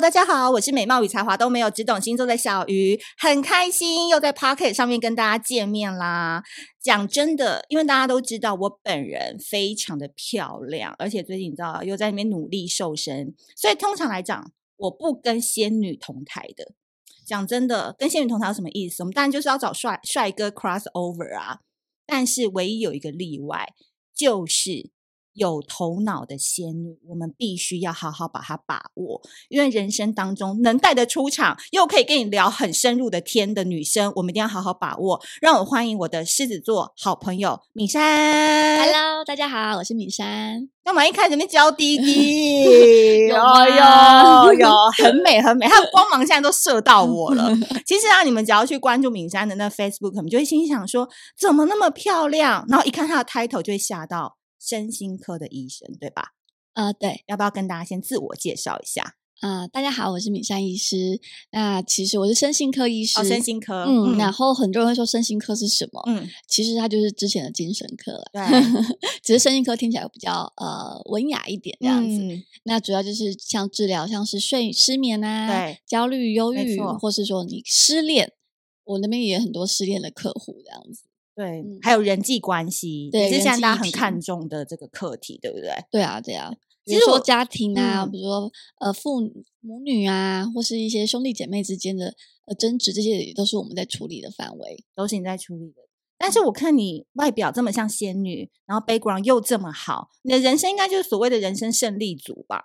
大家好，我是美貌与才华都没有，只懂星座的小鱼，很开心又在 Pocket 上面跟大家见面啦。讲真的，因为大家都知道我本人非常的漂亮，而且最近你知道又在那边努力瘦身，所以通常来讲，我不跟仙女同台的。讲真的，跟仙女同台有什么意思？我们当然就是要找帅帅哥 cross over 啊，但是唯一有一个例外，就是。有头脑的仙女，我们必须要好好把它把握，因为人生当中能带得出场，又可以跟你聊很深入的天的女生，我们一定要好好把握。让我欢迎我的狮子座好朋友敏珊。Hello，大家好，我是敏珊。干嘛一开始就娇滴滴？有有有，很 美很美，她的光芒现在都射到我了。其实啊，你们只要去关注敏珊的那 Facebook，你们就会心想说，怎么那么漂亮？然后一看她的 title 就会吓到。身心科的医生，对吧？呃，对，要不要跟大家先自我介绍一下？呃，大家好，我是敏珊医师。那其实我是身心科医师，哦，身心科。嗯，嗯，然后很多人会说身心科是什么？嗯，其实它就是之前的精神科了。对，只是身心科听起来比较呃文雅一点这样子。嗯，那主要就是像治疗，像是睡失眠啊，对，焦虑、忧郁，或是说你失恋，我那边也有很多失恋的客户这样子。对，还有人际关系，也是现在大家很看重的这个课题，对不对？对啊，对啊。其实说家庭啊，嗯、比如说呃父母女啊，或是一些兄弟姐妹之间的呃争执，这些也都是我们在处理的范围，都是你在处理的。但是我看你外表这么像仙女，然后 background 又这么好，你的人生应该就是所谓的人生胜利组吧？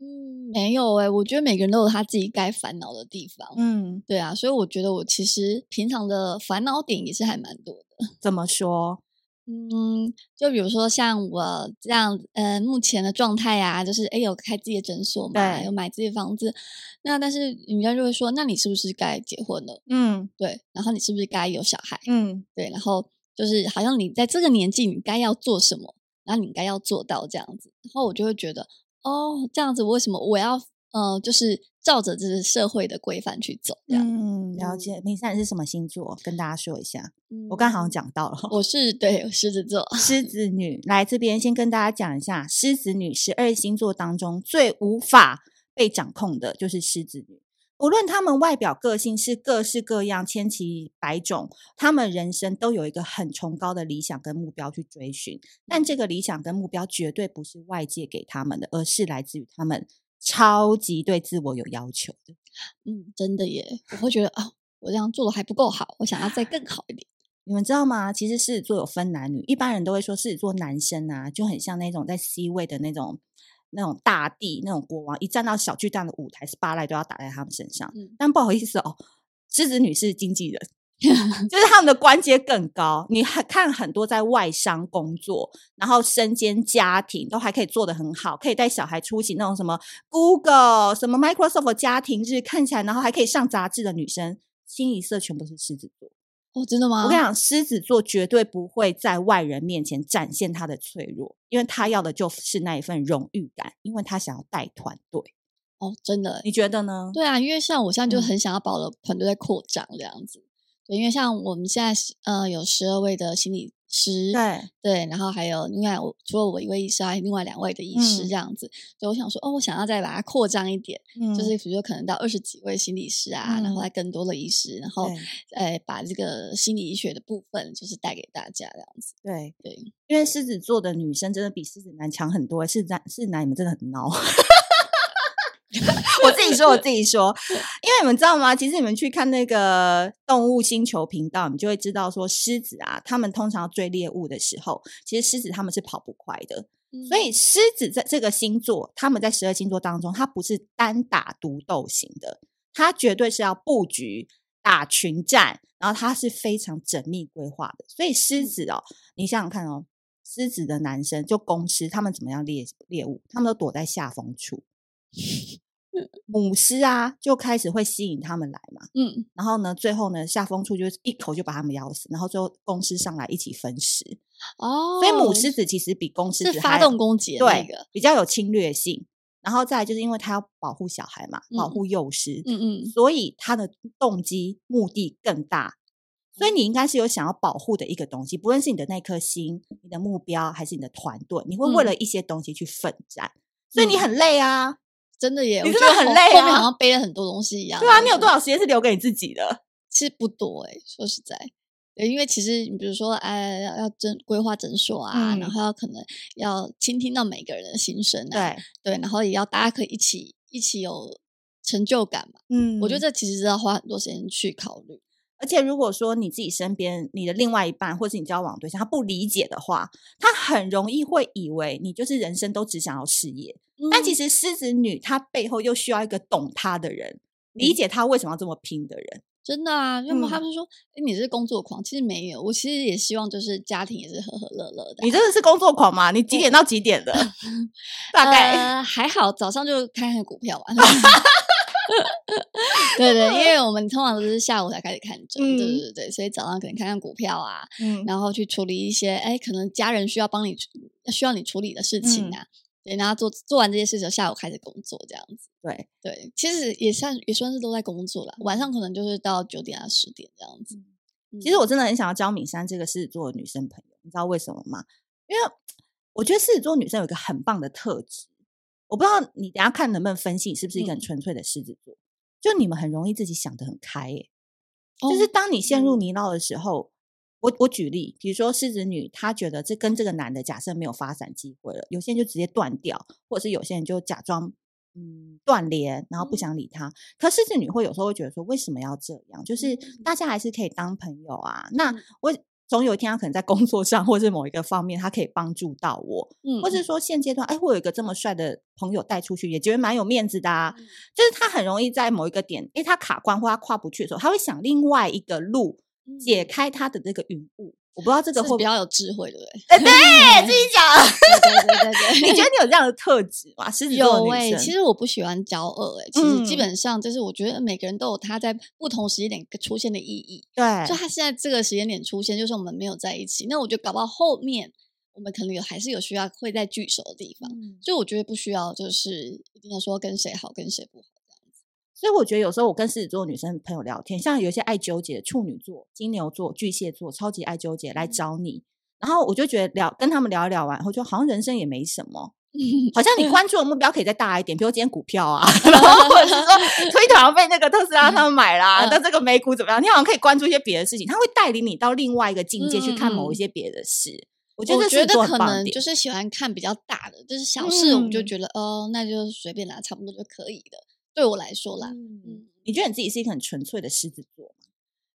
嗯，没有哎、欸，我觉得每个人都有他自己该烦恼的地方。嗯，对啊，所以我觉得我其实平常的烦恼点也是还蛮多的。怎么说？嗯，就比如说像我这样，呃，目前的状态啊，就是哎，有开自己的诊所嘛，有买自己的房子。那但是人家就会说，那你是不是该结婚了？嗯，对。然后你是不是该有小孩？嗯，对。然后就是好像你在这个年纪，你该要做什么，然后你该要做到这样子。然后我就会觉得，哦，这样子，为什么我要？呃，就是照着这个社会的规范去走，这样。嗯，了解。你现在是什么星座？跟大家说一下。嗯、我刚好像讲到了，我是对狮子座，狮子女。来这边先跟大家讲一下，狮子女十二星座当中最无法被掌控的就是狮子女。无论他们外表个性是各式各样、千奇百种，他们人生都有一个很崇高的理想跟目标去追寻。但这个理想跟目标绝对不是外界给他们的，而是来自于他们。超级对自我有要求的，嗯，真的耶，我会觉得啊、哦，我这样做的还不够好，我想要再更好一点。你们知道吗？其实狮子座有分男女，一般人都会说狮子座男生啊，就很像那种在 C 位的那种那种大帝、那种国王，一站到小巨蛋的舞台，spotlight 都要打在他们身上。嗯、但不好意思哦，狮子女是经纪人。就是他们的关阶更高，你还看很多在外商工作，然后身兼家庭都还可以做得很好，可以带小孩出席那种什么 Google、什么 Microsoft 家庭日，看起来然后还可以上杂志的女生，清一色全部是狮子座。哦，真的吗？我跟你讲，狮子座绝对不会在外人面前展现他的脆弱，因为他要的就是那一份荣誉感，因为他想要带团队。哦，真的？你觉得呢？对啊，因为像我现在就很想要把我的团队在扩张这样子。因为像我们现在呃有十二位的心理师，对。对，然后还有另外我除了我一位医师，还有另外两位的医师这样子，嗯、所以我想说，哦，我想要再把它扩张一点，嗯、就是比如说可能到二十几位心理师啊，嗯、然后来更多的医师，然后对。呃把这个心理医学的部分就是带给大家这样子。对对，对因为狮子座的女生真的比狮子男强很多，狮子男狮子男你们真的很孬。我自己说，我自己说，因为你们知道吗？其实你们去看那个动物星球频道，你就会知道说，狮子啊，他们通常追猎物的时候，其实狮子他们是跑不快的。嗯、所以狮子在这个星座，他们在十二星座当中，它不是单打独斗型的，它绝对是要布局打群战，然后它是非常缜密规划的。所以狮子哦，你想想看哦，狮子的男生就公狮，他们怎么样猎猎物？他们都躲在下风处。母狮啊，就开始会吸引他们来嘛，嗯，然后呢，最后呢，下风处就一口就把他们咬死，然后最后公狮上来一起分食哦。所以母狮子其实比公狮子是发动攻击的那个，对，比较有侵略性。然后再来就是因为它要保护小孩嘛，保护幼狮，嗯嗯，所以它的动机目的更大。所以你应该是有想要保护的一个东西，不论是你的那颗心、你的目标，还是你的团队，你会为了一些东西去奋战，所以你很累啊。真的耶，你真的很累啊，后面好像背了很多东西一样。对啊，你有多少时间是留给你自己的？其实不多哎，说实在。因为其实你比如说，哎，要要诊规划诊所啊，嗯、然后要可能要倾听到每个人的心声啊，对对，然后也要大家可以一起一起有成就感嘛。嗯，我觉得这其实是要花很多时间去考虑。而且如果说你自己身边你的另外一半或是你交往对象他不理解的话，他很容易会以为你就是人生都只想要事业。嗯、但其实狮子女她背后又需要一个懂她的人，理解她为什么要这么拼的人。真的啊，要么他们说，哎、嗯，你是工作狂，其实没有，我其实也希望就是家庭也是和和乐乐的。你真的是工作狂吗？你几点到几点的？大概、呃、还好，早上就看看股票嘛。对对，因为我们通常都是下午才开始看诊，嗯、对对对，所以早上可能看看股票啊，嗯、然后去处理一些哎，可能家人需要帮你需要你处理的事情啊。嗯对，然后做做完这些事情，下午开始工作这样子。对对，其实也算也算是都在工作了。晚上可能就是到九点啊十点这样子。嗯、其实我真的很想要教敏珊这个狮子座的女生朋友，你知道为什么吗？因为我觉得狮子座女生有一个很棒的特质，我不知道你等下看能不能分析是不是一个很纯粹的狮子座。嗯、就你们很容易自己想得很开，哎，哦、就是当你陷入泥淖的时候。嗯我我举例，比如说狮子女，她觉得这跟这个男的假设没有发展机会了，有些人就直接断掉，或者是有些人就假装嗯断联，然后不想理他。嗯、可狮子女会有时候会觉得说，为什么要这样？就是大家还是可以当朋友啊。嗯、那我总有一天，他可能在工作上，或是某一个方面，他可以帮助到我，嗯，或是说现阶段，哎，我有一个这么帅的朋友带出去，也觉得蛮有面子的啊。嗯、就是他很容易在某一个点，哎，他卡关或他跨不去的时候，他会想另外一个路。解开他的这个云雾，我不知道这个会比较有智慧，对不对？哎，对，自己讲。对对对对，你觉得你有这样的特质吗？狮子座女生，其实我不喜欢骄傲，哎，其实基本上就是我觉得每个人都有他在不同时间点出现的意义。对，就他现在这个时间点出现，就是我们没有在一起。那我觉得搞不好后面我们可能有还是有需要会在聚首的地方。所以我觉得不需要，就是一定要说跟谁好，跟谁不好。所以我觉得有时候我跟狮子座女生朋友聊天，像有些爱纠结的处女座、金牛座、巨蟹座，超级爱纠结来找你，然后我就觉得聊跟他们聊一聊完后，就好像人生也没什么，好像你关注的目标可以再大一点，比如今天股票啊，然后或者是说推特好像被那个特斯拉他们买啦，那这个美股怎么样？你好像可以关注一些别的事情，他会带领你到另外一个境界去看某一些别的事。我觉得，我觉得可能就是喜欢看比较大的，就是小事，我们就觉得哦，那就随便拿，差不多就可以的。对我来说啦，嗯，你觉得你自己是一个很纯粹的狮子座吗？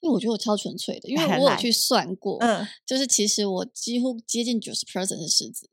因为我觉得我超纯粹的，因为我有去算过，嗯，就是其实我几乎接近九十 percent 是狮子，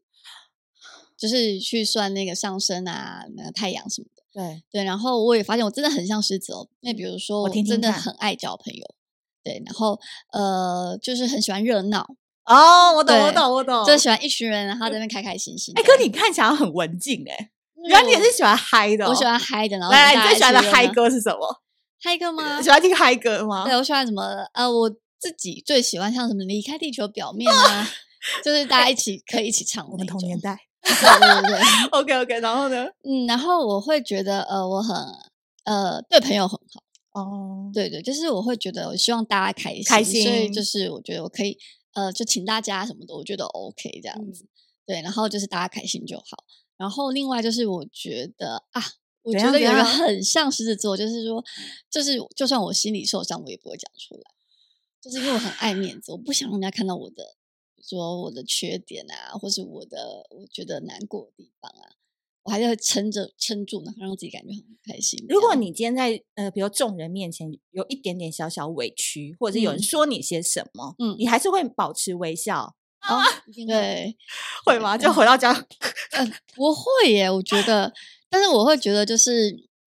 就是去算那个上升啊，那个太阳什么的，对对，然后我也发现我真的很像狮子哦。那比如说，我真的很爱交朋友，对，然后呃，就是很喜欢热闹哦，我懂，我懂，我懂，就喜欢一群人，然后在那边开开心心。哎，可你看起来很文静哎。原来你也是喜欢嗨的，我喜欢嗨的。然后来，你最喜欢的嗨歌是什么？嗨歌吗？喜欢听嗨歌吗？对，我喜欢什么？呃，我自己最喜欢像什么离开地球表面啊，就是大家一起可以一起唱。我们同年代，对对对。OK OK，然后呢？嗯，然后我会觉得呃，我很呃对朋友很好哦。对对，就是我会觉得我希望大家开心，开心。所以就是我觉得我可以呃，就请大家什么的，我觉得 OK 这样子。对，然后就是大家开心就好。然后另外就是，我觉得啊，我觉得有一个很像狮子座，就是说，就是就算我心里受伤，我也不会讲出来，就是因为我很爱面子，我不想让人家看到我的，说我的缺点啊，或是我的我觉得难过的地方啊，我还是会撑着撑住，然后让自己感觉很开心。如果你今天在呃，比如众人面前有一点点小小委屈，或者是有人说你些什么，嗯，你还是会保持微笑。啊，对，会吗？就回到家，嗯，不会耶。我觉得，但是我会觉得，就是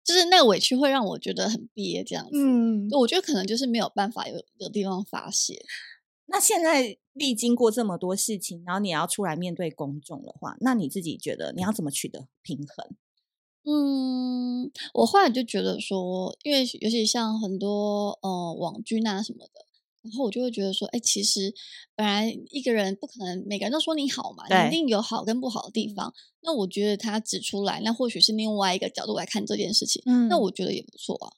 就是那个委屈会让我觉得很憋，这样子。嗯，我觉得可能就是没有办法有有地方发泄。那现在历经过这么多事情，然后你要出来面对公众的话，那你自己觉得你要怎么取得平衡？嗯，我后来就觉得说，因为尤其像很多呃网军啊什么的。然后我就会觉得说，哎，其实本来一个人不可能每个人都说你好嘛，对你一定有好跟不好的地方。嗯、那我觉得他指出来，那或许是另外一个角度来看这件事情。嗯，那我觉得也不错啊。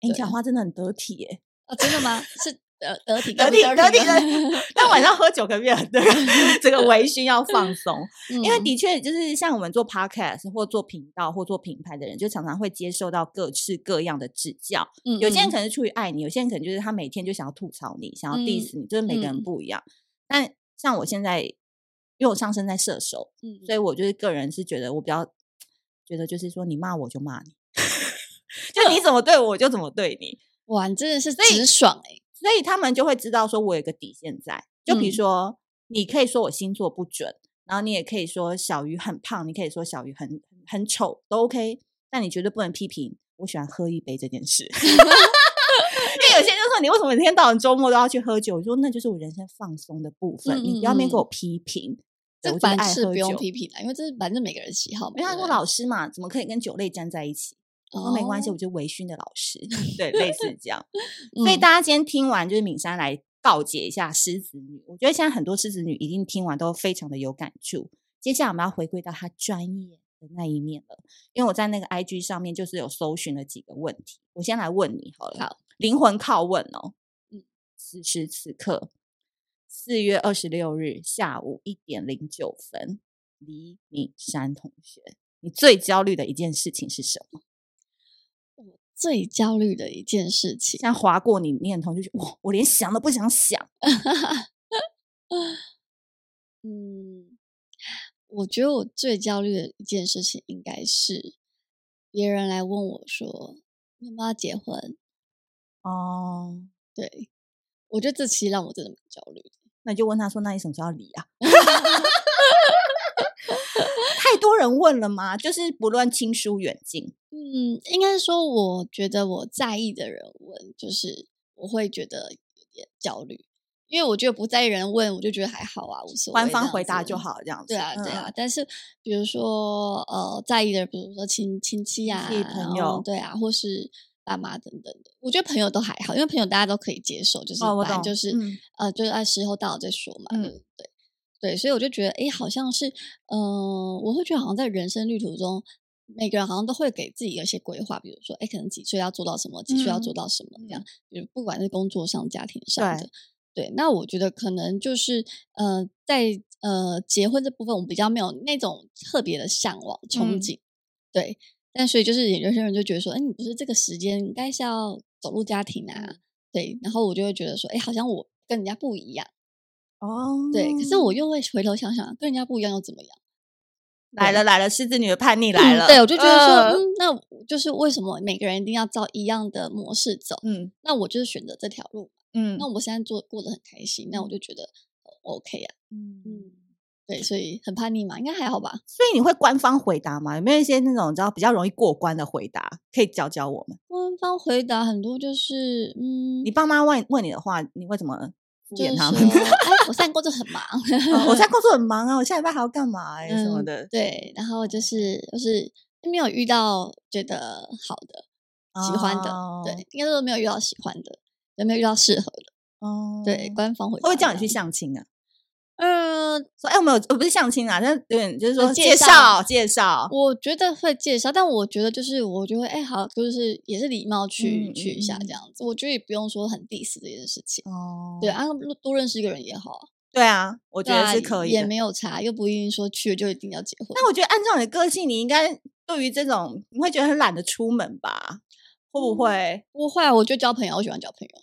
你讲话真的很得体耶！啊，真的吗？是得得体得体得体的。但晚上喝酒可变很这个这个微醺要放松，嗯、因为的确就是像我们做 podcast 或做频道或做品牌的人，就常常会接受到各式各样的指教。嗯，有些人可能是出于爱你，有些人可能就是他每天就想要吐槽你，想要 diss 你，嗯、就是每个人不一样。嗯、但像我现在，因为我上升在射手，嗯，所以我就是个人是觉得我比较觉得就是说，你骂我就骂你。就你怎么对我，我就怎么对你。哇，你真的是直爽哎、欸！所以他们就会知道说，我有个底线在。就比如说，嗯、你可以说我星座不准，然后你也可以说小鱼很胖，你可以说小鱼很很丑，都 OK。但你绝对不能批评我喜欢喝一杯这件事。因为有些人就说，你为什么每天到晚周末都要去喝酒？我说那就是我人生放松的部分。你不要没给我批评。这凡事不用批评啦，因为这是反正每个人喜好。因为他说老师嘛，怎么可以跟酒类站在一起？我说没关系，我就微醺的老师，对，类似这样。所以大家今天听完，就是敏珊来告诫一下狮子女。我觉得现在很多狮子女一定听完都非常的有感触。接下来我们要回归到她专业的那一面了，因为我在那个 IG 上面就是有搜寻了几个问题，我先来问你好了。好，灵魂拷问哦。嗯，此时此刻，四月二十六日下午一点零九分，李敏珊同学，你最焦虑的一件事情是什么？最焦虑的一件事情，像划过你念头，就是哇，我连想都不想想。嗯，我觉得我最焦虑的一件事情，应该是别人来问我说：“你要不要结婚？”哦，对，我觉得这其实让我真的蛮焦虑的。那你就问他说：“那你什么时候要离啊？” 太多人问了吗？就是不论亲疏远近。嗯，应该说，我觉得我在意的人问，就是我会觉得有点焦虑，因为我觉得不在意人问，我就觉得还好啊，无所谓，官方回答就好，这样子。对啊，对啊。嗯、但是比如说，呃，在意的，比如说亲亲戚啊，朋友，对啊，或是爸妈等等的，我觉得朋友都还好，因为朋友大家都可以接受，就是反正就是、哦嗯、呃，就是按时候到了再说嘛，嗯、对？对，所以我就觉得，哎，好像是，嗯、呃，我会觉得好像在人生旅途中。每个人好像都会给自己有一些规划，比如说，哎，可能几岁要做到什么，几岁要做到什么，这样。就是不管是工作上、家庭上的，对。对，那我觉得可能就是，呃，在呃结婚这部分，我们比较没有那种特别的向往、憧憬，嗯、对。但所以就是有些人就觉得说，哎，你不是这个时间应该是要走入家庭啊？对。然后我就会觉得说，哎，好像我跟人家不一样哦。对，可是我又会回头想想，跟人家不一样又怎么样？来了来了，狮子女的叛逆来了。嗯、对，我就觉得说，呃、嗯，那就是为什么每个人一定要照一样的模式走？嗯，那我就是选择这条路。嗯，那我现在做过得很开心，那我就觉得 OK 啊。嗯嗯，对，所以很叛逆嘛，应该还好吧？所以你会官方回答吗？有没有一些那种你知道比较容易过关的回答，可以教教我们？官方回答很多就是，嗯，你爸妈问问你的话，你会怎么？就是我现在工作很忙，哦、我现在工作很忙啊，我下礼拜还要干嘛？什么的。对，然后就是就是没有遇到觉得好的、喜欢的，哦、对，应该说没有遇到喜欢的，也没有遇到适合的？哦，对，官方会会叫你去相亲啊。嗯，说哎，我们有，我不是相亲啊，但对，就是说介绍介绍。我觉得会介绍，但我觉得就是我就会哎，好，就是也是礼貌去去一下这样子。我觉得也不用说很 diss 这件事情哦。对啊，多认识一个人也好。对啊，我觉得是可以，也没有差，又不一定说去了就一定要结婚。那我觉得按照你的个性，你应该对于这种你会觉得很懒得出门吧？会不会？不会，我就交朋友，我喜欢交朋友。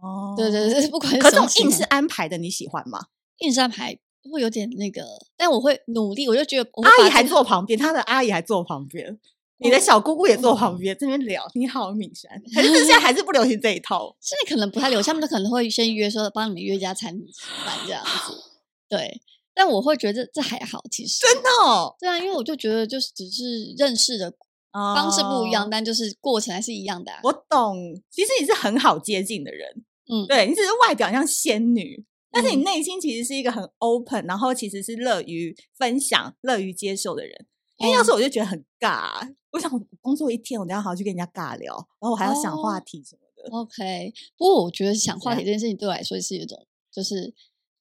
哦，对对对，不管是可这种硬是安排的，你喜欢吗？硬是安排会有点那个，但我会努力。我就觉得阿姨还坐旁边，他的阿姨还坐旁边，你的小姑姑也坐旁边，这边聊。你好，敏珊，可是现在还是不流行这一套。现在可能不太流行，他们都可能会先约说帮你们约一家餐厅吃饭这样子。对，但我会觉得这还好，其实真的哦。对啊，因为我就觉得就是只是认识的方式不一样，但就是过程还是一样的。我懂，其实你是很好接近的人。嗯，对，你只是外表像仙女。但是你内心其实是一个很 open，然后其实是乐于分享、乐于接受的人。因为要是我就觉得很尬，嗯、我想工作一天，我都要好好去跟人家尬聊，然后我还要想话题什么的。哦、OK，不过我觉得想话题这件事情对我来说是一种，就是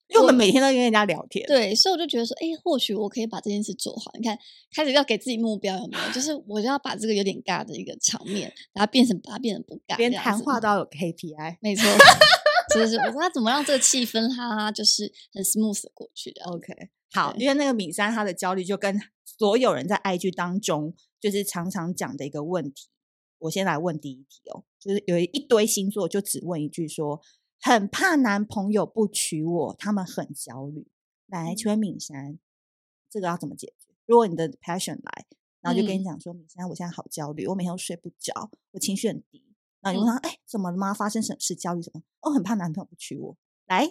因为我们每天都跟人家聊天，对，所以我就觉得说，哎，或许我可以把这件事做好。你看，开始要给自己目标有没有？就是我就要把这个有点尬的一个场面，然后变成把它变成不尬，连谈话都要有 KPI，没错。就是我说他怎么让这个气氛哈就是很 smooth 的过去的。OK，好，因为那个敏珊她的焦虑就跟所有人在 IG 当中就是常常讲的一个问题。我先来问第一题哦，就是有一堆星座就只问一句说，很怕男朋友不娶我，他们很焦虑。来，请问敏珊，这个要怎么解决？如果你的 passion 来，然后就跟你讲说，敏珊，我现在好焦虑，我每天都睡不着，我情绪很低。然后你问他，哎、欸，怎么了吗？发生什么事？焦虑什么？哦，很怕男朋友不娶我。来，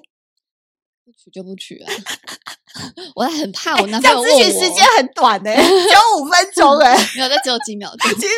不娶就不娶啊。我还很怕我男朋友问我，咨询时间很短呢、欸，只有五分钟哎、欸，没有，这只有几秒钟，几秒。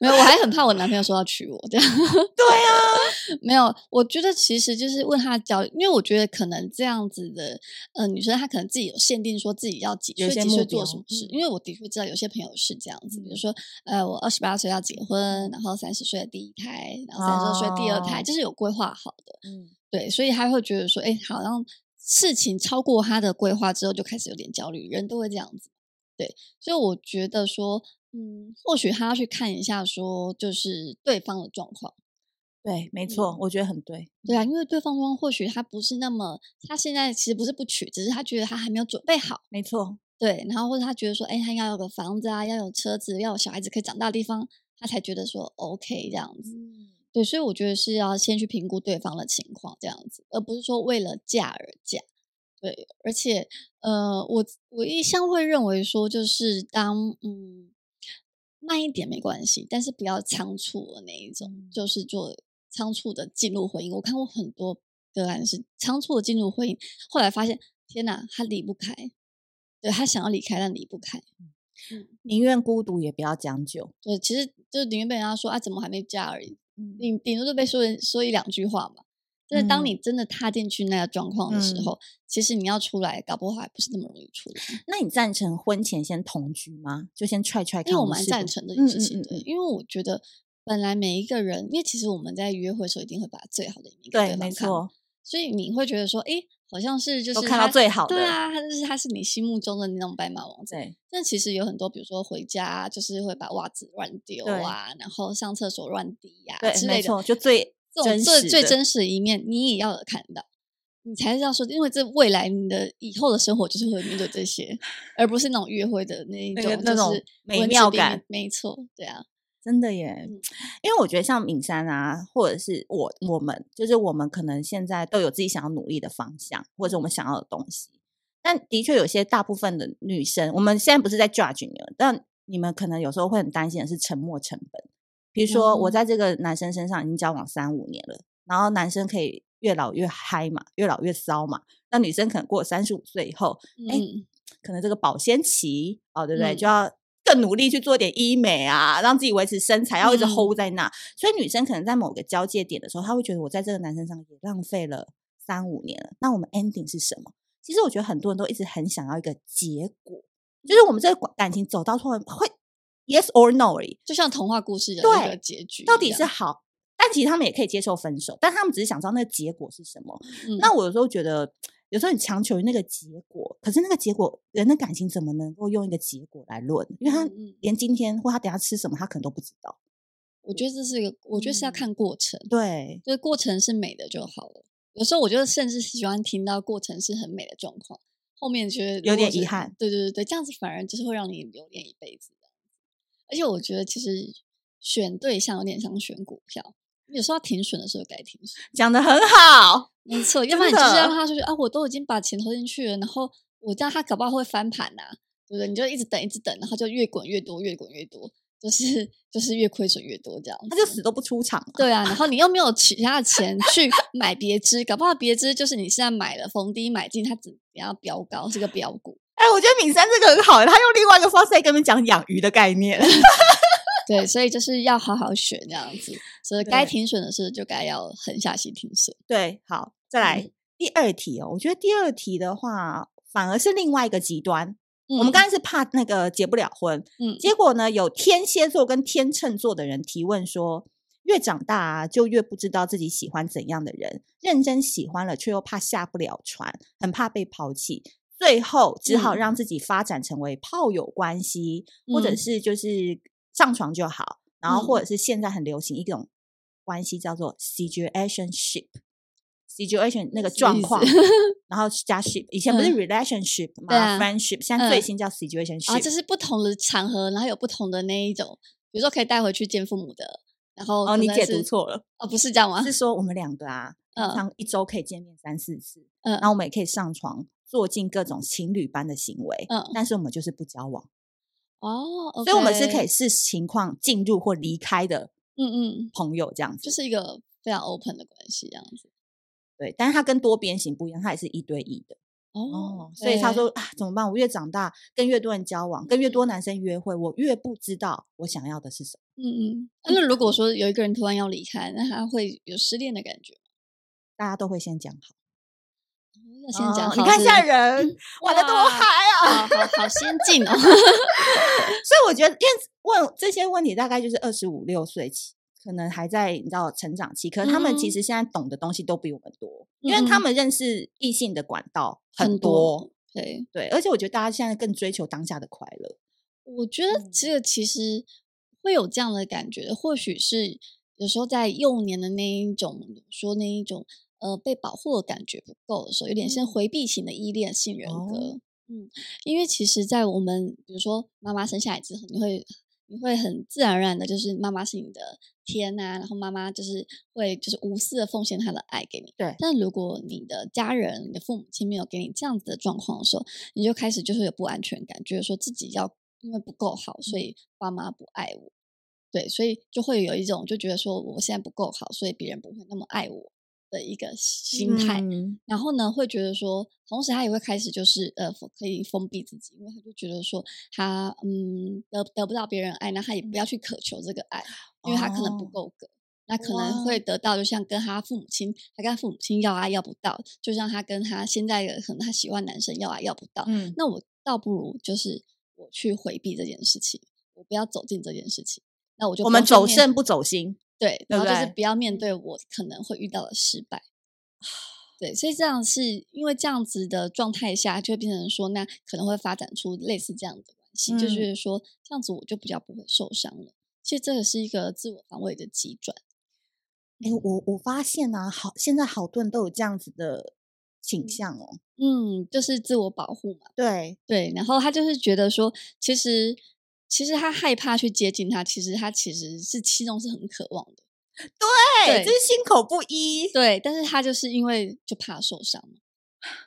没有，我还很怕我男朋友说要娶我这样。对啊，没有，我觉得其实就是问他交，因为我觉得可能这样子的呃女生，她可能自己有限定，说自己要几岁几岁做什么事。因为我的确知道有些朋友是这样子，比如说呃，我二十八岁要结婚，然后三十岁的第一胎，然后三十岁第二胎，就、哦、是有规划好的。嗯，对，所以他会觉得说，哎，好像。事情超过他的规划之后，就开始有点焦虑。人都会这样子，对，所以我觉得说，嗯，或许他要去看一下，说就是对方的状况。对，没错，嗯、我觉得很对。对啊，因为对方说，或许他不是那么，他现在其实不是不娶，只是他觉得他还没有准备好。没错，对，然后或者他觉得说，哎，他要有个房子啊，要有车子，要有小孩子可以长大的地方，他才觉得说 OK 这样子。嗯对，所以我觉得是要先去评估对方的情况，这样子，而不是说为了嫁而嫁。对，而且，呃，我我一向会认为说，就是当嗯慢一点没关系，但是不要仓促的那一种，就是做仓促的进入婚姻。我看过很多个案是仓促的进入婚姻，后来发现，天哪，他离不开，对，他想要离开，但离不开。嗯，宁愿孤独也不要将就。对，其实就是宁愿被人家说啊，怎么还没嫁而已。你顶多就被说人说一两句话嘛，但是当你真的踏进去那个状况的时候，嗯、其实你要出来，搞不好还不是那么容易出来。那你赞成婚前先同居吗？就先踹踹看。因为我蛮赞成这件事情的，嗯嗯嗯，因为我觉得本来每一个人，因为其实我们在约会的时候一定会把最好的一面给对方看。所以你会觉得说，哎，好像是就是看到最好的，对啊，他就是他是你心目中的那种白马王子。对，但其实有很多，比如说回家就是会把袜子乱丢啊，然后上厕所乱滴呀、啊、之类的，就最这种最最真实的一面，你也要看到，你才知道说，因为这未来你的以后的生活就是会面对这些，而不是那种约会的那一种、就是、那种美妙感。没错，对啊。真的耶，因为我觉得像敏珊啊，或者是我我们，就是我们可能现在都有自己想要努力的方向，或者我们想要的东西。但的确有些大部分的女生，我们现在不是在 judge 你们，但你们可能有时候会很担心的是沉没成本。比如说，我在这个男生身上已经交往三五年了，然后男生可以越老越嗨嘛，越老越骚嘛。那女生可能过了三十五岁以后，哎、嗯，可能这个保鲜期哦，对不对？嗯、就要。更努力去做点医美啊，让自己维持身材，要一直 hold 在那。嗯、所以女生可能在某个交界点的时候，她会觉得我在这个男生上也浪费了三五年了。那我们 ending 是什么？其实我觉得很多人都一直很想要一个结果，就是我们这个感情走到后会 yes or no 而已，就像童话故事的那个结局，到底是好。但其实他们也可以接受分手，但他们只是想知道那个结果是什么。嗯、那我有时候觉得。有时候你强求于那个结果，可是那个结果，人的感情怎么能够用一个结果来论？因为他连今天或他等下吃什么，他可能都不知道。我觉得这是一个，我觉得是要看过程。嗯、对，就是过程是美的就好了。有时候我觉得甚至喜欢听到过程是很美的状况，后面觉得有点遗憾。对对对对，这样子反而就是会让你留恋一辈子。而且我觉得其实选对象有点像选股票。有时候停损的时候该停损，讲的很好，没错。要不然你就是让他说啊，我都已经把钱投进去了，然后我这样他搞不好会翻盘呐、啊，对不对？你就一直等，一直等，然后就越滚越多，越滚越多，就是就是越亏损越多这样。他就死都不出场。对啊，然后你又没有其他的钱去买别支，搞不好别支就是你现在买了逢低买进，它只要飙高是个标股。哎，我觉得敏珊这个很好，他用另外一个方式来跟我们讲养鱼的概念。对，所以就是要好好选这样子，所以该停损的事就该要狠下心停损。对，好，再来、嗯、第二题哦。我觉得第二题的话，反而是另外一个极端。嗯、我们刚才是怕那个结不了婚，嗯，结果呢，有天蝎座跟天秤座的人提问说，越长大啊，就越不知道自己喜欢怎样的人，认真喜欢了，却又怕下不了船，很怕被抛弃，最后只好让自己发展成为炮友关系，嗯、或者是就是。上床就好，然后或者是现在很流行一种关系叫做 situationship，situation 那个状况，然后加 ship。以前不是 relationship 嘛、，friendship，现在最新叫 situation ship。啊，这是不同的场合，然后有不同的那一种，比如说可以带回去见父母的。然后哦，你解读错了哦，不是这样吗？是说我们两个啊，嗯，常一周可以见面三四次，嗯，然后我们也可以上床做尽各种情侣般的行为，嗯，但是我们就是不交往哦，okay、所以我们是可以视情况进入或离开的，嗯嗯，朋友这样子，就是一个非常 open 的关系这样子，对，但是它跟多边形不一样，它也是一对一的。哦，所以他说啊，怎么办？我越长大，跟越多人交往，跟越多男生约会，我越不知道我想要的是什么。嗯嗯。那如果说有一个人突然要离开，那他会有失恋的感觉？大家都会先讲好，要先讲好。你看现在人玩的多嗨啊，好好先进哦。所以我觉得，因为问这些问题，大概就是二十五六岁起。可能还在你知道成长期，可是他们其实现在懂的东西都比我们多，嗯、因为他们认识异性的管道很多。很多对对，而且我觉得大家现在更追求当下的快乐。我觉得这个其实会有这样的感觉，或许是有时候在幼年的那一种说那一种呃被保护的感觉不够的时候，有点像回避型的依恋性人格。哦、嗯，因为其实，在我们比如说妈妈生下来之后，你会。你会很自然而然的，就是妈妈是你的天呐、啊，然后妈妈就是会就是无私的奉献她的爱给你。对。但如果你的家人、你的父母亲没有给你这样子的状况的时候，你就开始就是有不安全感，觉得说自己要因为不够好，所以爸妈不爱我。对，所以就会有一种就觉得说我现在不够好，所以别人不会那么爱我。的一个心态，嗯、然后呢，会觉得说，同时他也会开始就是呃，可以封闭自己，因为他就觉得说他嗯得得不到别人爱，那他也不要去渴求这个爱，因为他可能不够格，哦、那可能会得到，就像跟他父母亲，他跟他父母亲要爱要不到，就像他跟他现在的可能他喜欢男生要爱要不到，嗯，那我倒不如就是我去回避这件事情，我不要走进这件事情，那我就我们走肾不走心。对，然后就是不要面对我可能会遇到的失败。对，所以这样是因为这样子的状态下，就会变成说，那可能会发展出类似这样的关系，嗯、就是说这样子我就比较不会受伤了。其实这个是一个自我防卫的急转。哎，我我发现啊，好，现在好多人都有这样子的倾向哦。嗯，就是自我保护嘛。对对，然后他就是觉得说，其实。其实他害怕去接近他，其实他其实是心中是很渴望的，对，对就是心口不一，对，但是他就是因为就怕受伤，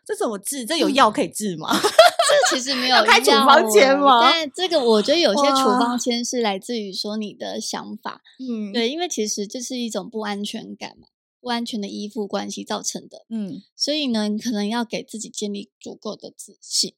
这怎么治？这有药可以治吗？嗯、这其实没有要开处方签吗？但这个我觉得有些处方签是来自于说你的想法，嗯，对，因为其实这是一种不安全感嘛，不安全的依附关系造成的，嗯，所以呢，你可能要给自己建立足够的自信。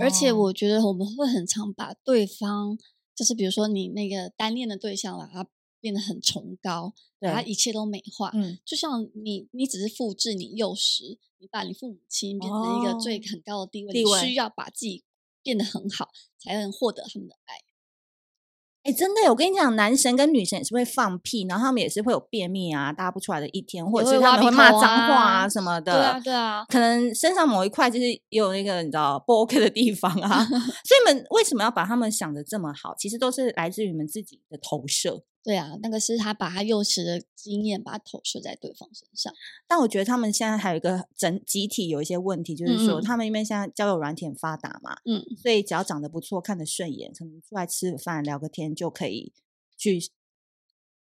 而且我觉得我们会很常把对方，就是比如说你那个单恋的对象，把他变得很崇高，把他一切都美化。嗯，就像你，你只是复制你幼时，你把你父母亲变成一个最很高的地位，你需要把自己变得很好，才能获得他们的爱。哎，真的，我跟你讲，男神跟女神也是会放屁，然后他们也是会有便秘啊，大不出来的一天，或者是他们会骂脏话啊什么的。对啊，对啊，可能身上某一块就是有那个你知道不 OK 的地方啊，所以你们为什么要把他们想的这么好？其实都是来自于你们自己的投射。对啊，那个是他把他幼时的经验把它投射在对方身上。但我觉得他们现在还有一个整集体有一些问题，就是说、嗯、他们因为现在交友软体很发达嘛，嗯，所以只要长得不错、看得顺眼，可能出来吃个饭、聊个天就可以去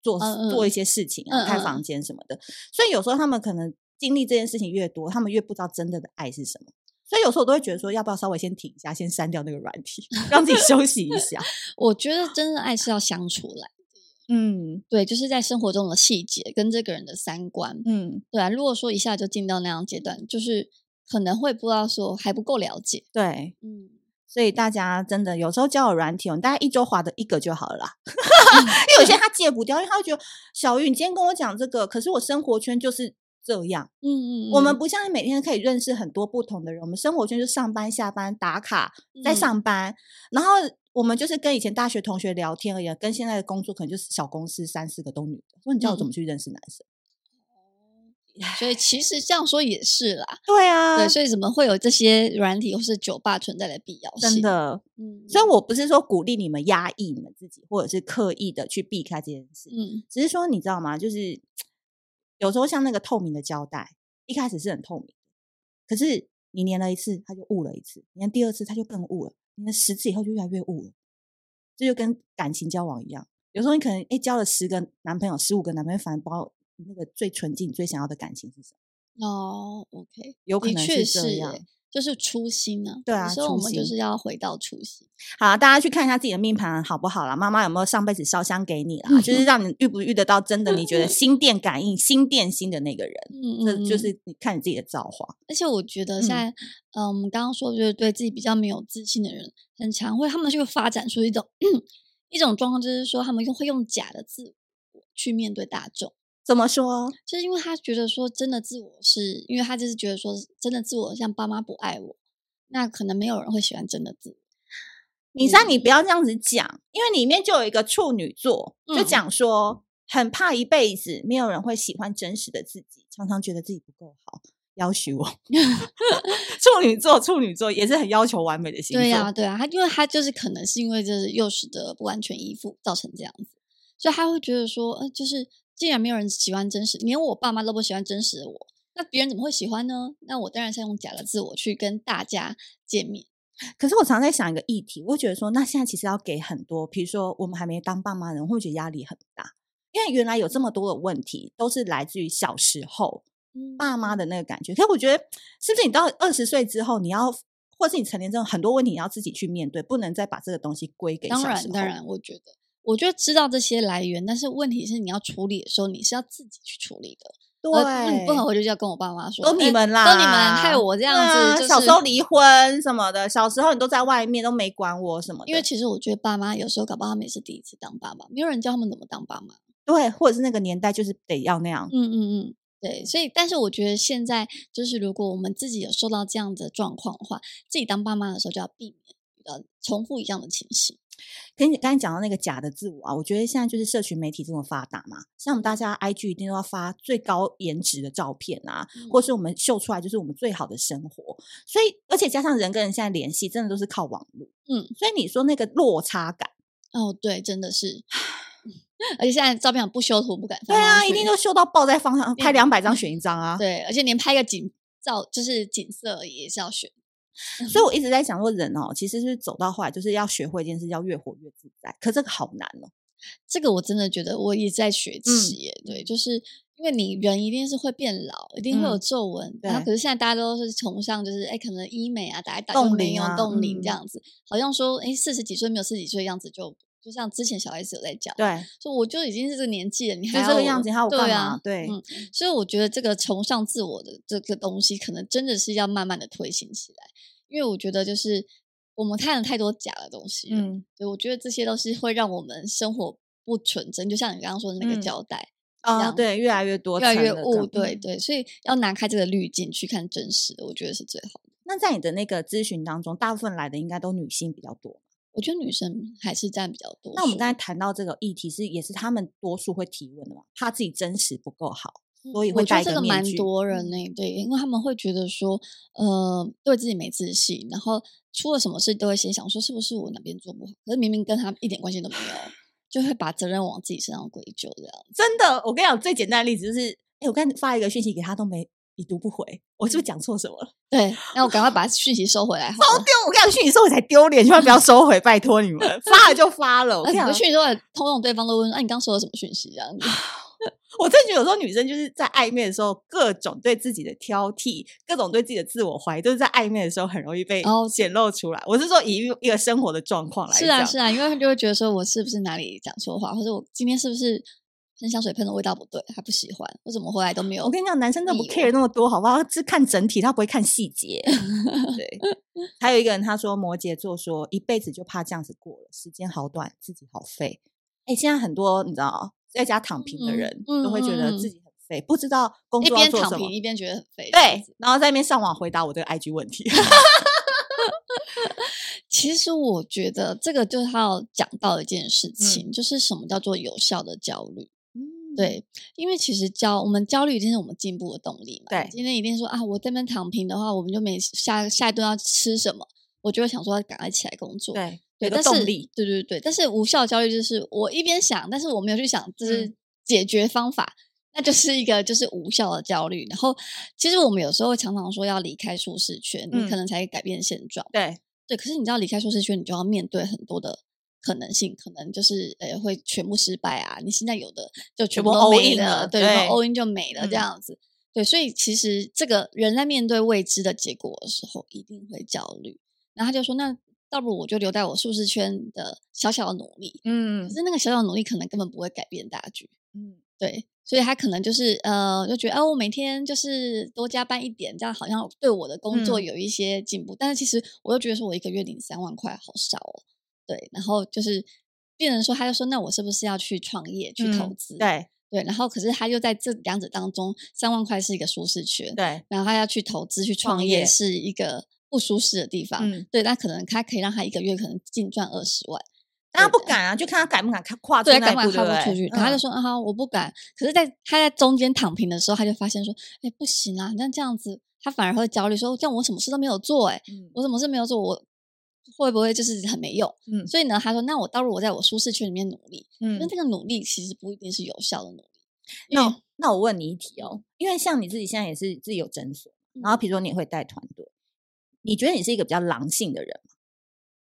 做、嗯、做一些事情啊，开房间什么的。所以有时候他们可能经历这件事情越多，他们越不知道真正的爱是什么。所以有时候我都会觉得说，要不要稍微先停一下，先删掉那个软体，让自己休息一下。我觉得真正的爱是要相处来。嗯，对，就是在生活中的细节跟这个人的三观，嗯，对啊。如果说一下就进到那样阶段，就是可能会不知道说还不够了解，对，嗯。所以大家真的有时候交友软体，我们大概一周划的一个就好了啦，嗯、因为有些他戒不掉，因为他会觉得小玉，你今天跟我讲这个，可是我生活圈就是这样，嗯嗯，嗯。我们不像你每天可以认识很多不同的人，我们生活圈就上班下班打卡，在上班，嗯、然后。我们就是跟以前大学同学聊天而已，跟现在的工作可能就是小公司三四个都女的。说你叫我怎么去认识男生？嗯、所以其实这样说也是啦。对啊，对，所以怎么会有这些软体或是酒吧存在的必要性？真的，嗯。所以我不是说鼓励你们压抑你们自己，或者是刻意的去避开这件事。嗯，只是说你知道吗？就是有时候像那个透明的胶带，一开始是很透明，可是你粘了一次，他就雾了一次；粘第二次，他就更雾了；粘了十次以后，就越来越雾了。这就跟感情交往一样，有时候你可能哎交了十个男朋友、十五个男朋友，反而不知道那个最纯净、最想要的感情是什么。哦，OK，有可能是这样。就是初心呢、啊，对啊，所以我们就是要回到初心。好，大家去看一下自己的命盘好不好啦？妈妈有没有上辈子烧香给你啦？就是让你遇不遇得到真的你觉得 心电感应、心电心的那个人？嗯，这就是你看你自己的造化。而且我觉得现在，嗯，呃、我们刚刚说就是对自己比较没有自信的人，很常会他们就会发展出一种 一种状况，就是说他们用会用假的自我去面对大众。怎么说？就是因为他觉得说真的自我是，因为他就是觉得说真的自我像爸妈不爱我，那可能没有人会喜欢真的自我。米莎，你不要这样子讲，因为里面就有一个处女座，就讲说很怕一辈子没有人会喜欢真实的自己，常常觉得自己不够好，要求我。处女座，处女座也是很要求完美的星座。对呀，对啊，他因为他就是可能是因为就是幼时的不完全依附造成这样子，所以他会觉得说，呃，就是。既然没有人喜欢真实，连我爸妈都不喜欢真实的我，那别人怎么会喜欢呢？那我当然是用假的自我去跟大家见面。可是我常在想一个议题，我觉得说，那现在其实要给很多，比如说我们还没当爸妈的人，会觉得压力很大？因为原来有这么多的问题，都是来自于小时候爸妈的那个感觉。可是我觉得，是不是你到二十岁之后，你要，或是你成年之后，很多问题你要自己去面对，不能再把这个东西归给小时候。当然，当然，我觉得。我就知道这些来源，但是问题是你要处理的时候，你是要自己去处理的。对，那你不能回去就要跟我爸妈说，都你们啦，都你们害我这样子。啊就是、小时候离婚什么的，小时候你都在外面都没管我什么的。因为其实我觉得爸妈有时候搞不好他们也是第一次当爸妈，没有人教他们怎么当爸妈。对，或者是那个年代就是得要那样。嗯嗯嗯，对。所以，但是我觉得现在就是如果我们自己有受到这样的状况的话，自己当爸妈的时候就要避免呃重复一样的情形。跟你刚才讲到那个假的自我啊，我觉得现在就是社群媒体这么发达嘛，像我们大家 IG 一定都要发最高颜值的照片啊，嗯、或是我们秀出来就是我们最好的生活，所以而且加上人跟人现在联系，真的都是靠网络，嗯，所以你说那个落差感，哦，对，真的是，而且现在照片不修图不敢发，对啊，一定都修到爆在放上，拍两。百张选一张啊，对，而且连拍个景照就是景色也是要选。所以，我一直在想说，人哦，其实是走到后来，就是要学会一件事，要越活越自在。可这个好难哦，这个我真的觉得我也在学习耶。嗯、对，就是因为你人一定是会变老，一定会有皱纹。嗯、然后，可是现在大家都是崇尚，就是哎，可能医美啊，打一打就没有冻龄这样子，嗯、好像说哎，四十几岁没有四十几岁的样子就，就就像之前小 S 有在讲，对，说我就已经是这个年纪了，你还这个样子，还要干嘛？对啊，对，嗯，所以我觉得这个崇尚自我的这个东西，可能真的是要慢慢的推行起来。因为我觉得，就是我们看了太多假的东西，嗯，对，我觉得这些都是会让我们生活不纯真。就像你刚刚说的那个胶带，啊，对，越来越多，越来越雾，对对，所以要拿开这个滤镜去看真实的，我觉得是最好的。那在你的那个咨询当中，大部分来的应该都女性比较多，我觉得女生还是占比较多。那我们刚才谈到这个议题，是也是他们多数会提问的嘛？怕自己真实不够好。所以会戴这个蛮多人呢、欸，对，因为他们会觉得说，呃，对自己没自信，然后出了什么事都会先想说是不是我哪边做不好，可是明明跟他一点关系都没有，就会把责任往自己身上归咎这样。真的，我跟你讲最简单的例子就是，哎、欸，我刚发一个讯息给他都没已读不回，我是不是讲错什么了？对，那我赶快把讯息收回来。好丢！我跟你讲讯息收回才丢脸，千万不要收回，拜托你们，发了就发了。我跟你讲讯息收回，通用对方都问，哎、啊，你刚说了什么讯息这样子。我真觉得有时候女生就是在暧昧的时候，各种对自己的挑剔，各种对自己的自我怀疑，都是在暧昧的时候很容易被显露出来。Oh, 我是说，以一个生活的状况来讲，是啊，是啊，因为他就会觉得说，我是不是哪里讲错话，或者我今天是不是喷香水喷的味道不对，他不喜欢，我怎么回来都没有。我跟你讲，男生都不 care 那么多，好不好？只看整体，他不会看细节。对，还有一个人他说，摩羯座说一辈子就怕这样子过了，时间好短，自己好废。哎，现在很多你知道。在家躺平的人都会觉得自己很废，不知道工作要做什么，一边躺平一边觉得很废。对，然后在那边上网回答我这个 IG 问题。其实我觉得这个就是他要讲到一件事情，就是什么叫做有效的焦虑。对，因为其实焦我们焦虑一定是我们进步的动力嘛。对，今天一定说啊，我这边躺平的话，我们就没下下一顿要吃什么，我就会想说要赶快起来工作。对。对，但是对对对，但是无效焦虑就是我一边想，但是我没有去想，就是解决方法。嗯、那就是一个就是无效的焦虑。然后，其实我们有时候常常说要离开舒适圈，嗯、你可能才改变现状。对对，可是你知道离开舒适圈，你就要面对很多的可能性，可能就是呃会全部失败啊。你现在有的就全部都没了，对，然后 all in 就没了这样子。嗯、对，所以其实这个人在面对未知的结果的时候，一定会焦虑。然后他就说那。倒不如我就留在我舒适圈的小小的努力，嗯，可是那个小小的努力可能根本不会改变大局，嗯，对，所以他可能就是呃，就觉得哦，我每天就是多加班一点，这样好像对我的工作有一些进步，嗯、但是其实我又觉得说我一个月领三万块好少哦，对，然后就是病人说，他就说那我是不是要去创业去投资？嗯、对。对，然后可是他又在这两者当中，三万块是一个舒适圈，对，然后他要去投资去创业是一个。不舒适的地方，嗯、对，那可能他可以让他一个月可能净赚二十万，但他不敢啊，就看他敢不敢他跨出那一步，对，敢不敢跨不出去，他就说啊，我不敢。可是，在他在中间躺平的时候，他就发现说，哎，不行啊，那这样子。他反而会焦虑，说这样我什么事都没有做，哎，我什么事没有做，我会不会就是很没用？嗯，所以呢，他说，那我倒不如我在我舒适圈里面努力，嗯，那这个努力其实不一定是有效的努力。那那我问你一题哦，因为像你自己现在也是自己有诊所，然后比如说你会带团队。你觉得你是一个比较狼性的人吗？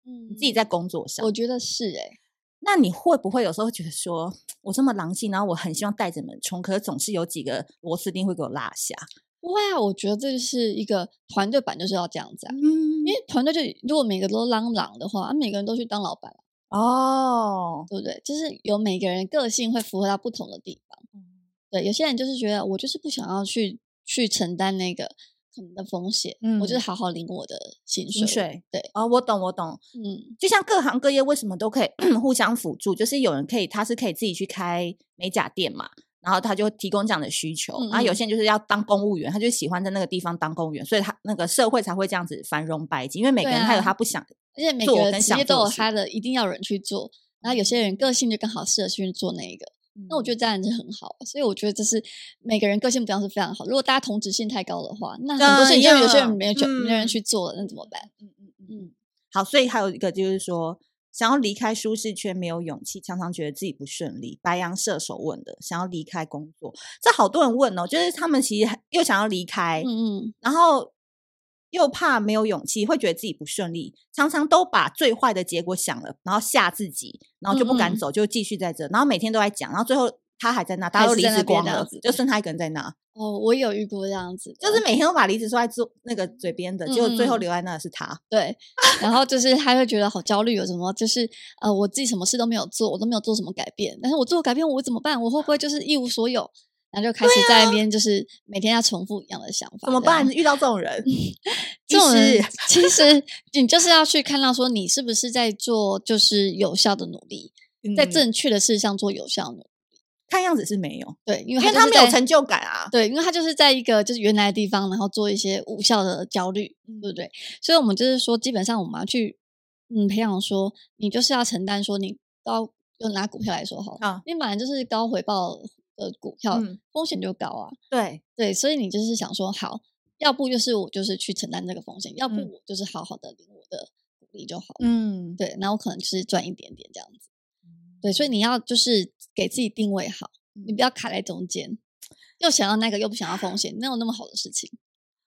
嗯，你自己在工作上，我觉得是诶、欸。那你会不会有时候觉得说，我这么狼性，然后我很希望带着你们冲，可是总是有几个螺丝钉会给我落下？不会啊，我觉得这就是一个团队版，就是要这样子啊。嗯，因为团队就如果每个都狼狼的话，每个人都去当老板哦，对不对？就是有每个人个性会符合到不同的地方。嗯，对，有些人就是觉得我就是不想要去去承担那个。的风险，嗯，我就是好好领我的薪水，水对，哦，我懂，我懂，嗯，就像各行各业为什么都可以 互相辅助，就是有人可以，他是可以自己去开美甲店嘛，然后他就提供这样的需求，然后有些人就是要当公务员，他就喜欢在那个地方当公务员，所以他那个社会才会这样子繁荣百景，因为每个人他有他不想的，而且每个人职业都有他的，一定要有人去做，然后有些人个性就刚好适合去做那一个。那我觉得这样子很好，所以我觉得这是每个人个性不一样是非常好。如果大家同质性太高的话，那很多事情就有些人没有没有人去做了，那怎么办？嗯嗯嗯。好，所以还有一个就是说，想要离开舒适圈没有勇气，常常觉得自己不顺利。白羊射手问的，想要离开工作，这好多人问哦，就是他们其实又想要离开，嗯嗯，然后。又怕没有勇气，会觉得自己不顺利，常常都把最坏的结果想了，然后吓自己，然后就不敢走，嗯嗯就继续在这，然后每天都在讲，然后最后他还在那，大家都离职光了，就剩他一个人在那。哦，我有遇过这样子，就是每天都把离职说在做那个嘴边的，结果最后留在那的是他。对，然后就是他会觉得好焦虑，有什么就是呃，我自己什么事都没有做，我都没有做什么改变，但是我做改变我怎么办？我会不会就是一无所有？然后就开始在那边，就是每天要重复一样的想法，怎么办？遇到这种人 这种人其实你就是要去看到说，你是不是在做就是有效的努力，在正确的事上做有效努力。看样子是没有，对，因为他没有成就感啊。对，因为他就是在一个就是原来的地方，然后做一些无效的焦虑，对不对？所以我们就是说，基本上我们要去嗯培养说，你就是要承担说，你高就拿股票来说好了，啊，你本来就是高回报。的股票风险就高啊，嗯、对对，所以你就是想说，好，要不就是我就是去承担这个风险，要不我就是好好的领我的股利就好了，嗯，对，那我可能就是赚一点点这样子，嗯、对，所以你要就是给自己定位好，嗯、你不要卡在中间，又想要那个又不想要风险，没有那么好的事情。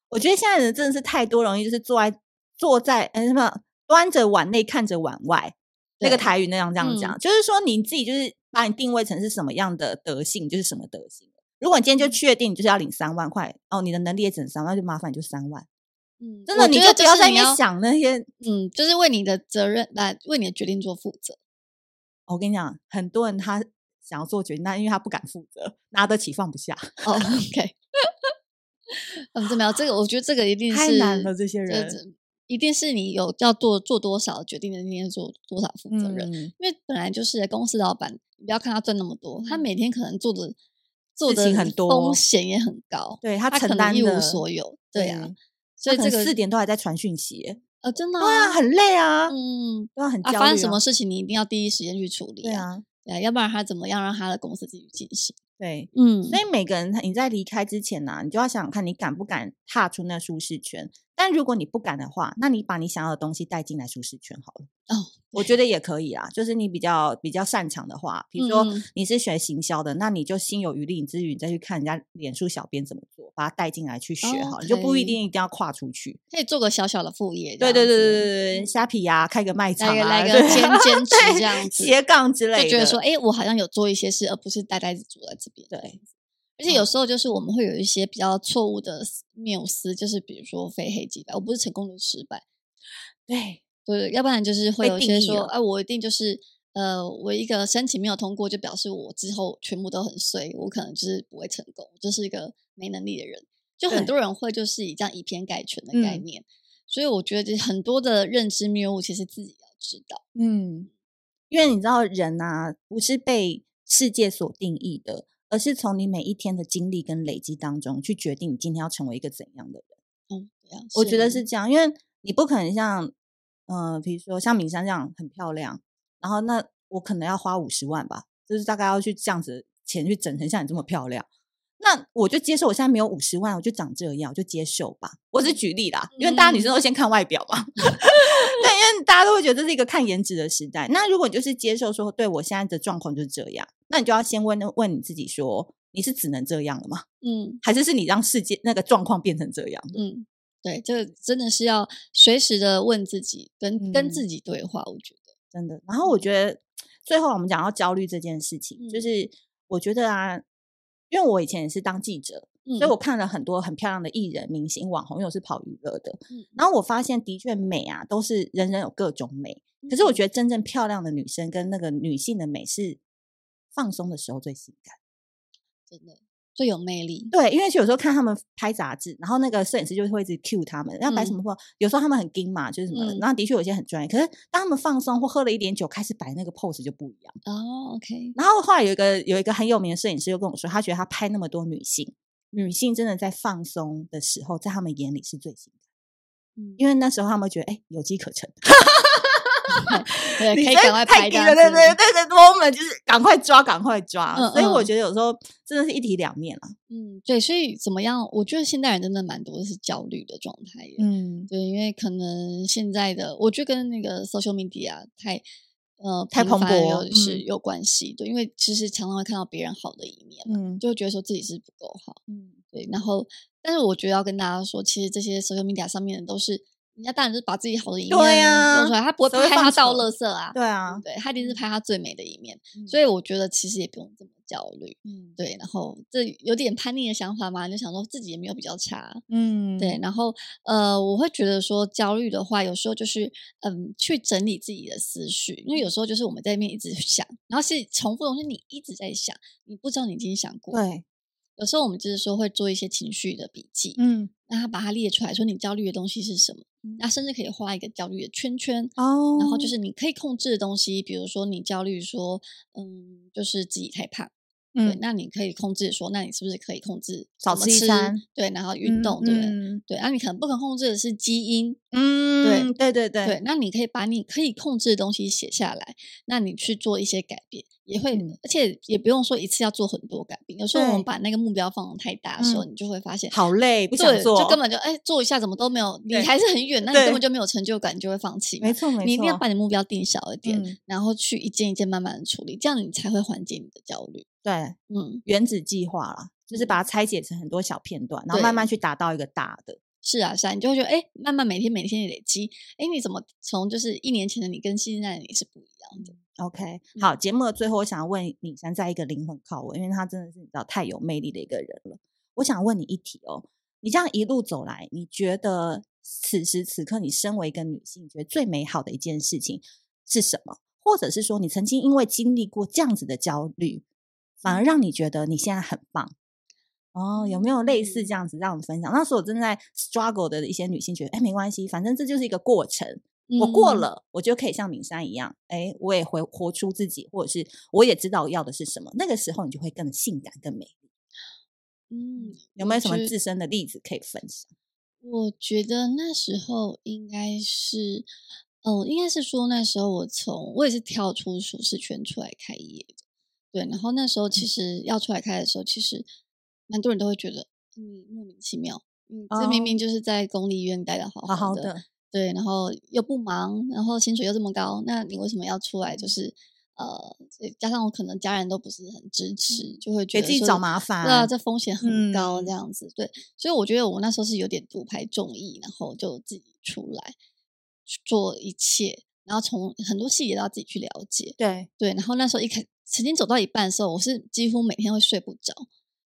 我觉得现在人真的是太多容易就是坐在坐在哎什么端着碗内看着碗外，那个台语那样这样讲，嗯、就是说你自己就是。把你定位成是什么样的德性，就是什么德性。如果你今天就确定就是要领三万块，哦，你的能力也只能三万，那就麻烦你就三万。嗯，真的，你就不要在那边想那些，嗯，就是为你的责任来为你的决定做负责。我跟你讲，很多人他想要做决定，但因为他不敢负责，拿得起放不下。哦，OK，嗯，怎么样这个，我觉得这个一定是太难了，这些人。一定是你有要做做多少决定的那天做多少负责任，嗯、因为本来就是公司老板，你不要看他赚那么多，他每天可能做的做的很多，风险也很高，对他承担一无所有，对呀、啊，对所以这个四点都还在传讯息，呃，真的、啊，对啊，很累啊，嗯，都要很。焦虑、啊啊，发生什么事情你一定要第一时间去处理、啊，对啊，对，要不然他怎么样让他的公司继续进行？对，嗯，所以每个人你在离开之前呢、啊，你就要想想看你敢不敢踏出那舒适圈。但如果你不敢的话，那你把你想要的东西带进来舒适圈好了。哦，我觉得也可以啦。就是你比较比较擅长的话，比如说你是学行销的，嗯、那你就心有余力之余，你再去看人家脸书小编怎么做，把它带进来去学好，哦 okay、你就不一定一定要跨出去，可以做个小小的副业。对对对对对对，虾皮呀、啊，开个卖场啊，来个兼兼职这样子，斜杠之类的，就觉得说，哎，我好像有做一些事，而不是呆呆子坐在这边。对。而且有时候就是我们会有一些比较错误的谬思，就是比如说非黑即白，我不是成功就是失败，对。对，要不然就是会有一些说，哎、啊，我一定就是呃，我一个申请没有通过，就表示我之后全部都很衰，我可能就是不会成功，就是一个没能力的人。就很多人会就是以这样以偏概全的概念，所以我觉得很多的认知谬误其实自己要知道，嗯，因为你知道人啊，不是被世界所定义的。而是从你每一天的经历跟累积当中去决定你今天要成为一个怎样的人。嗯，对啊，我觉得是这样，因为你不可能像，呃，比如说像敏珊这样很漂亮，然后那我可能要花五十万吧，就是大概要去这样子钱去整成像你这么漂亮。那我就接受，我现在没有五十万，我就长这样，我就接受吧。我只是举例啦，因为大家女生都先看外表嘛。嗯、对，因为大家都会觉得这是一个看颜值的时代。那如果你就是接受说，对我现在的状况就是这样，那你就要先问问你自己说，你是只能这样了吗？嗯，还是是你让世界那个状况变成这样？嗯，对，这真的是要随时的问自己，跟、嗯、跟自己对话。我觉得真的。然后我觉得最后我们讲到焦虑这件事情，嗯、就是我觉得啊。因为我以前也是当记者，嗯、所以我看了很多很漂亮的艺人、明星、网红，因为我是跑娱乐的。嗯、然后我发现，的确美啊，都是人人有各种美。嗯、可是我觉得，真正漂亮的女生跟那个女性的美，是放松的时候最性感，真的。最有魅力，对，因为有时候看他们拍杂志，然后那个摄影师就会一直 cue 他们，要摆什么 pose，有时候他们很硬嘛，就是什么，嗯、然后的确有些很专业。可是当他们放松或喝了一点酒，开始摆那个 pose 就不一样。哦，OK。然后后来有一个有一个很有名的摄影师又跟我说，他觉得他拍那么多女性，女性真的在放松的时候，在他们眼里是最性感，嗯，因为那时候他们觉得哎，有机可乘。对，可以赶快拍掉。对对对，那个 moment 就是赶快抓，赶快抓。嗯嗯，所以我觉得有时候真的是一体两面了。嗯，对，所以怎么样？我觉得现代人真的蛮多的是焦虑的状态。嗯，对，因为可能现在的，我觉得跟那个 social media 太呃太蓬勃是有关系。对，因为其实常常会看到别人好的一面，嗯，就会觉得说自己是不够好。嗯，对。然后，但是我觉得要跟大家说，其实这些 social media 上面的都是。人家当然是把自己好的一面露出来，他不会拍他倒垃圾啊，对啊，对，他一定是拍他最美的一面，所以我觉得其实也不用这么焦虑，嗯，对，然后这有点叛逆的想法嘛，就想说自己也没有比较差，嗯，对，然后呃，我会觉得说焦虑的话，有时候就是嗯，去整理自己的思绪，因为有时候就是我们在那边一直想，然后是重复的东西，你一直在想，你不知道你已经想过，对，有时候我们就是说会做一些情绪的笔记，嗯，那他把它列出来，说你焦虑的东西是什么。那甚至可以画一个焦虑的圈圈。哦，然后就是你可以控制的东西，比如说你焦虑说，嗯，就是自己太胖，嗯，对，那你可以控制说，那你是不是可以控制少吃一餐？对，然后运动，对不对？对，那你可能不可控制的是基因，嗯，对，对对对对，那你可以把你可以控制的东西写下来，那你去做一些改变。也会，而且也不用说一次要做很多改变。有时候我们把那个目标放得太大的时候，你就会发现好累，不想做，就根本就哎做一下怎么都没有，你还是很远，那你根本就没有成就感，你就会放弃。没错没错，你一定要把你目标定小一点，然后去一件一件慢慢的处理，这样你才会缓解你的焦虑。对，嗯，原子计划啦，就是把它拆解成很多小片段，然后慢慢去达到一个大的。是啊，是啊，你就会觉得哎，慢慢每天每天累积，哎，你怎么从就是一年前的你跟现在的你是不一样的。OK，好，节目的最后，我想要问敏珊在一个灵魂拷问，因为他真的是你知道太有魅力的一个人了。我想问你一题哦，你这样一路走来，你觉得此时此刻你身为一个女性，觉得最美好的一件事情是什么？或者是说，你曾经因为经历过这样子的焦虑，反而让你觉得你现在很棒？哦，有没有类似这样子让我们分享？那所有正在 struggle 的一些女性觉得，哎，没关系，反正这就是一个过程。我过了，我就可以像敏珊一样，哎，我也会活出自己，或者是我也知道我要的是什么。那个时候，你就会更性感、更美丽。嗯，有没有什么自身的例子可以分享？我觉得那时候应该是，哦、呃，应该是说那时候我从我也是跳出舒适圈出来开业的，对。然后那时候其实要出来开的时候，其实蛮多人都会觉得你莫名其妙。嗯，这明明就是在公立医院待的好好的，对，然后又不忙，然后薪水又这么高，那你为什么要出来？就是呃，加上我可能家人都不是很支持，嗯、就会觉得给自己找麻烦，对啊，这风险很高，这样子，嗯、对，所以我觉得我那时候是有点独排众议，然后就自己出来做一切，然后从很多细节都要自己去了解，对。对，然后那时候一开，曾经走到一半的时候，我是几乎每天会睡不着。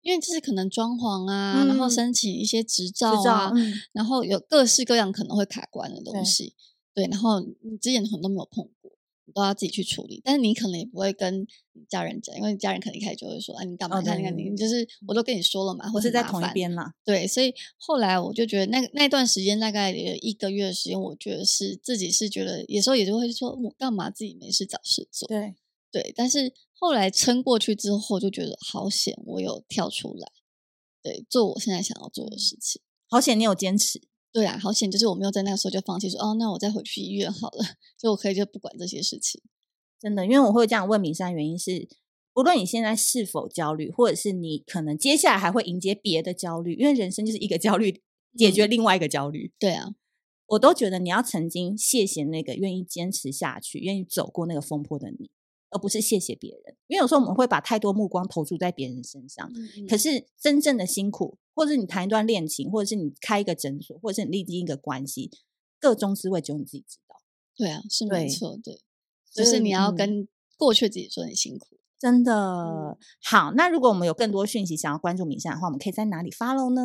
因为就是可能装潢啊，嗯、然后申请一些执照啊，然后有各式各样可能会卡关的东西，对，对，然后你之前可能都没有碰过，你都要自己去处理。但是你可能也不会跟你家人讲，因为家人可能一开始就会说：“啊，你干嘛？看、哦、你看你，就是我都跟你说了嘛，或是在同一边嘛。”对，所以后来我就觉得那那段时间大概有一个月的时间，我觉得是自己是觉得有时候也就会说：“我干嘛自己没事找事做？”对对，但是。后来撑过去之后，就觉得好险，我有跳出来，对，做我现在想要做的事情。好险，你有坚持。对啊，好险，就是我没有在那个时候就放弃，说哦，那我再回去医院好了，就我可以就不管这些事情。真的，因为我会这样问敏山，原因是，无论你现在是否焦虑，或者是你可能接下来还会迎接别的焦虑，因为人生就是一个焦虑解决另外一个焦虑。嗯、对啊，我都觉得你要曾经谢谢那个愿意坚持下去、愿意走过那个风波的你。而不是谢谢别人，因为有时候我们会把太多目光投注在别人身上。可是真正的辛苦，或者是你谈一段恋情，或者是你开一个诊所，或者是你历经一个关系，各中滋味只有你自己知道。对啊，是没错，对，就是你要跟过去自己说你辛苦。真的、嗯、好，那如果我们有更多讯息想要关注敏珊的话，我们可以在哪里 follow 呢？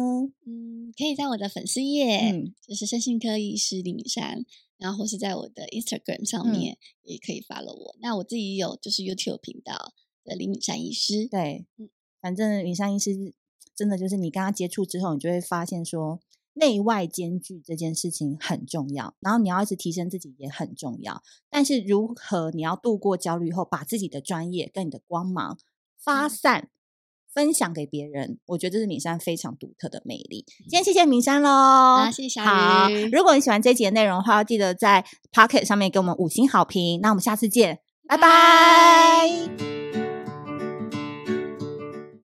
嗯，可以在我的粉丝页，嗯，就是身心科医师李敏珊，然后或是在我的 Instagram 上面也可以 follow 我。嗯、那我自己有就是 YouTube 频道的李敏珊医师，对，嗯，反正敏珊医师真的就是你跟他接触之后，你就会发现说。内外兼具这件事情很重要，然后你要一直提升自己也很重要。但是如何你要度过焦虑后，把自己的专业跟你的光芒发散、嗯、分享给别人，我觉得这是敏珊非常独特的魅力。今天谢谢敏珊喽，啊，谢谢小鱼。如果你喜欢这集的内容的话，要记得在 Pocket 上面给我们五星好评。那我们下次见，拜拜。拜拜。